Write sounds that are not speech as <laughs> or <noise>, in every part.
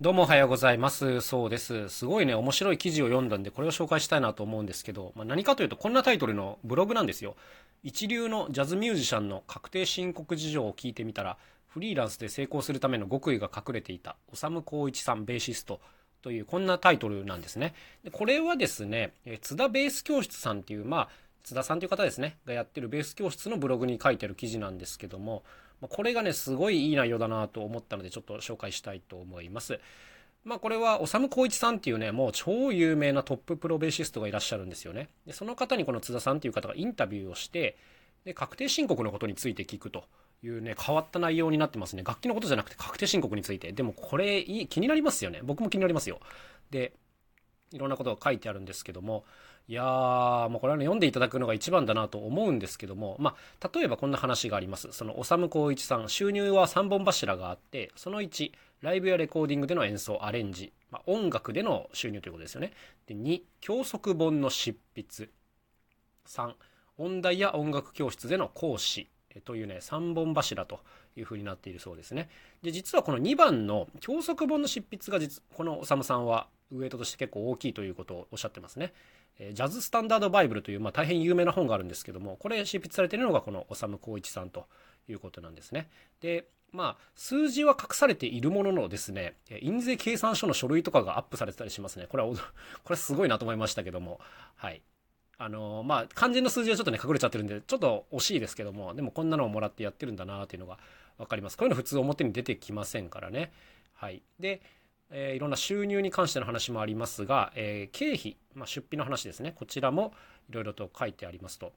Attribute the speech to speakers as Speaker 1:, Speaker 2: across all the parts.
Speaker 1: どうもおはようございます。そうです。すごいね、面白い記事を読んだんで、これを紹介したいなと思うんですけど、まあ、何かというと、こんなタイトルのブログなんですよ。一流のジャズミュージシャンの確定申告事情を聞いてみたら、フリーランスで成功するための極意が隠れていた、修光一さんベーシストという、こんなタイトルなんですね。でこれはですね、津田ベース教室さんっていう、まあ、津田さんという方ですね、がやってるベース教室のブログに書いてる記事なんですけども、これがね、すごいいい内容だなと思ったので、ちょっと紹介したいと思います。まあこれは、修光一さんっていうね、もう超有名なトッププロベーシストがいらっしゃるんですよね。で、その方にこの津田さんっていう方がインタビューをして、で、確定申告のことについて聞くというね、変わった内容になってますね。楽器のことじゃなくて確定申告について。でもこれいい、気になりますよね。僕も気になりますよ。で、いろんなことが書いてあるんですけども、いやー、もうこれはね、読んでいただくのが一番だなと思うんですけども、まあ、例えばこんな話があります。その、修光一さん、収入は3本柱があって、その1、ライブやレコーディングでの演奏、アレンジ、まあ、音楽での収入ということですよね。で、2、教則本の執筆。3、音大や音楽教室での講師。というね、3本柱というふうになっているそうですね。で、実はこの2番の教則本の執筆が実、この修さんはウエイトとして結構大きいということをおっしゃってますね。ジャズスタンダードバイブルという、まあ、大変有名な本があるんですけども、これ執筆されているのがこの修光一さんということなんですね。で、まあ、数字は隠されているもののですね、印税計算書の書類とかがアップされてたりしますね。これは、<laughs> これすごいなと思いましたけども、はい。あのまあ、肝心の数字はちょっとね、隠れちゃってるんで、ちょっと惜しいですけども、でもこんなのをもらってやってるんだなっていうのが分かります。こういうの普通表に出てきませんからね。はい。で、えー、いろんな収入に関しての話もありますが、えー、経費、まあ、出費の話ですね。こちらもいろいろと書いてありますと。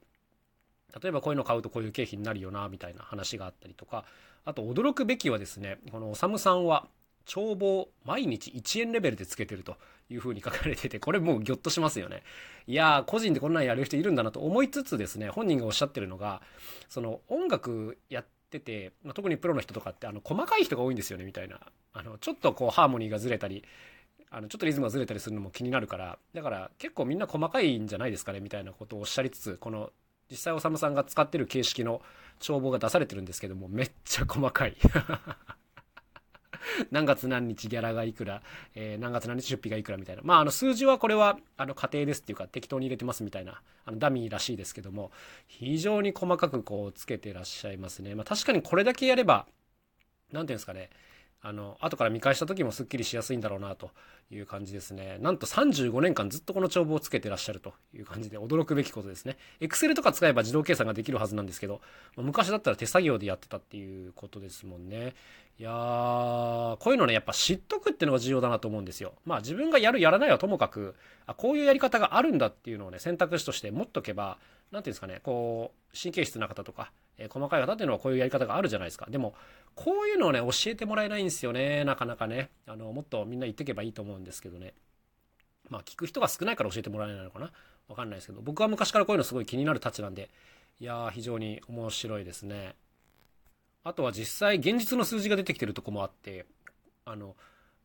Speaker 1: 例えばこういうの買うとこういう経費になるよな、みたいな話があったりとか、あと驚くべきはですね、このおさむさんは、帳簿毎日1円レベルでつけてるというふうに書かれてて、これもうギョッとしますよね。いやー、個人でこんなんやる人いるんだなと思いつつですね、本人がおっしゃってるのが、その音楽やってて、まあ、特にプロの人とかってあの細かい人が多いんですよね、みたいな。あの、ちょっとこうハーモニーがずれたり、あのちょっとリズムがずれたりするのも気になるからだから結構みんな細かいんじゃないですかねみたいなことをおっしゃりつつこの実際おさむさんが使ってる形式の帳簿が出されてるんですけどもめっちゃ細かい <laughs> 何月何日ギャラがいくら、えー、何月何日出費がいくらみたいな。まあ、あの、数字はこれは、あの、家庭ですっていうか、適当に入れてますみたいな、あの、ダミーらしいですけども、非常に細かくこう、つけてらっしゃいますね。まあ、確かにこれだけやれば、なんていうんですかね、あの、後から見返した時もすっきりしやすいんだろうなという感じですね。なんと35年間ずっとこの帳簿をつけてらっしゃるという感じで驚くべきことですね。Excel とか使えば自動計算ができるはずなんですけど、昔だったら手作業でやってたっていうことですもんね。いやー、こういうのね、やっぱ知っとくっていうのが重要だなと思うんですよ。まあ自分がやるやらないはともかく、あ、こういうやり方があるんだっていうのをね、選択肢として持っとけば、なんていうんですかね、こう、神経質な方とか、えー、細かい方っていうのはこういうやり方があるじゃないですか。でも、こういうのをね、教えてもらえないんですよね、なかなかね。あの、もっとみんな言ってけばいいと思うんですけどね。まあ、聞く人が少ないから教えてもらえないのかな。わかんないですけど、僕は昔からこういうのすごい気になるたちなんで、いやー、非常に面白いですね。あとは実際現実の数字が出てきてるとこもあって、あの、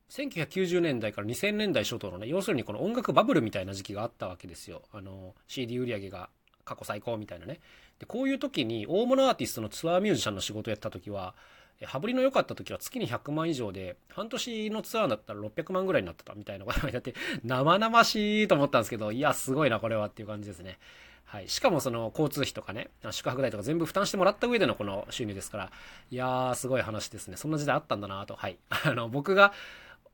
Speaker 1: 1990年代から2000年代初頭のね、要するにこの音楽バブルみたいな時期があったわけですよ。あの、CD 売り上げが過去最高みたいなね。で、こういう時に大物アーティストのツアーミュージシャンの仕事をやった時は、羽振りの良かった時は月に100万以上で、半年のツアーだったら600万ぐらいになってたみたいなことがやって、生々しいと思ったんですけど、いや、すごいな、これはっていう感じですね。はい。しかもその交通費とかね、宿泊代とか全部負担してもらった上でのこの収入ですから、いやー、すごい話ですね。そんな時代あったんだなと。はい。あの、僕が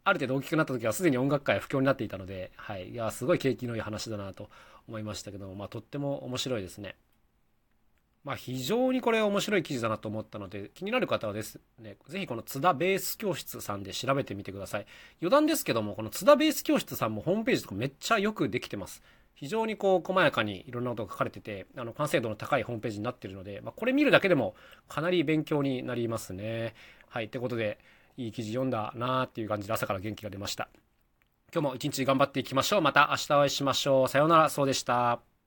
Speaker 1: ある程度大きくなった時はすでに音楽界は不況になっていたので、はい。いや、すごい景気のいい話だなと思いましたけども、まあ、とっても面白いですね。まあ、非常にこれ面白い記事だなと思ったので、気になる方はですね、ぜひこの津田ベース教室さんで調べてみてください。余談ですけども、この津田ベース教室さんもホームページとかめっちゃよくできてます。非常にこう細やかにいろんなことが書かれてて、あの完成度の高いホームページになってるので、まあ、これ見るだけでもかなり勉強になりますね。はい。ってことで、いい記事読んだなーっていう感じで朝から元気が出ました。今日も一日頑張っていきましょう。また明日お会いしましょう。さようなら、そうでした。